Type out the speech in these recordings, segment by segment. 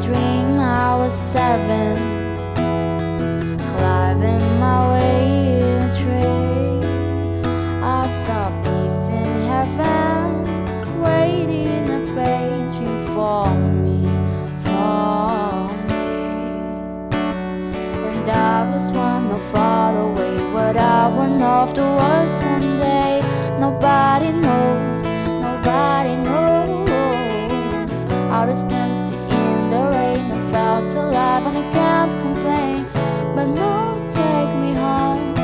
dream I was seven. drive and I can't complain. But no, take me home.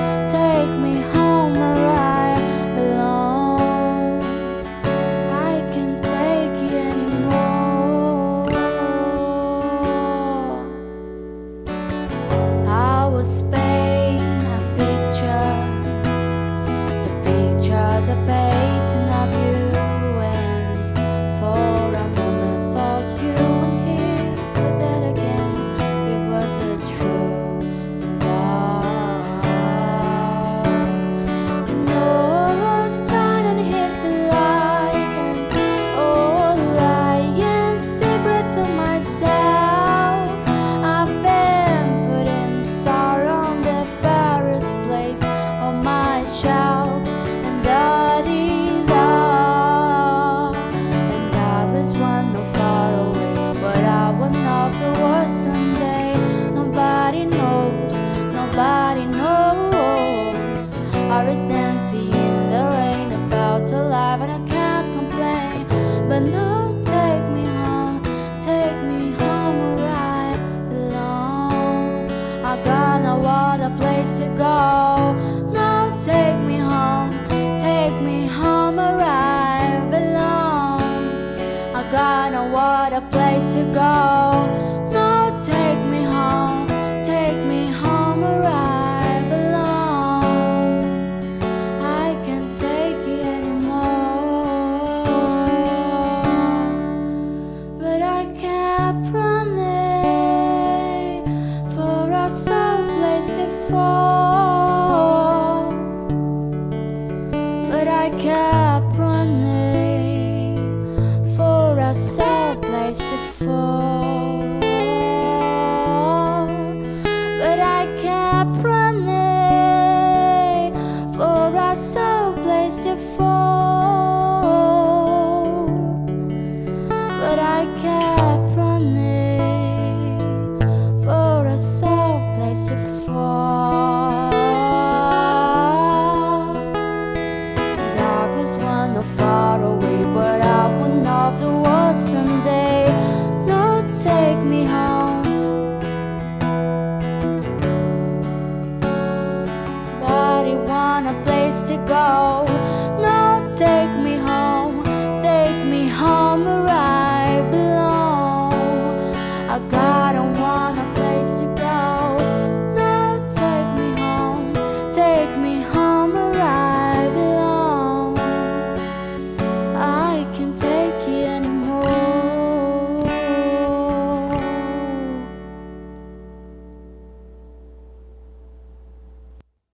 place to go. No, take me home, take me home where I belong. I can't take it anymore, but I kept running for a soft place to fall. But I running for a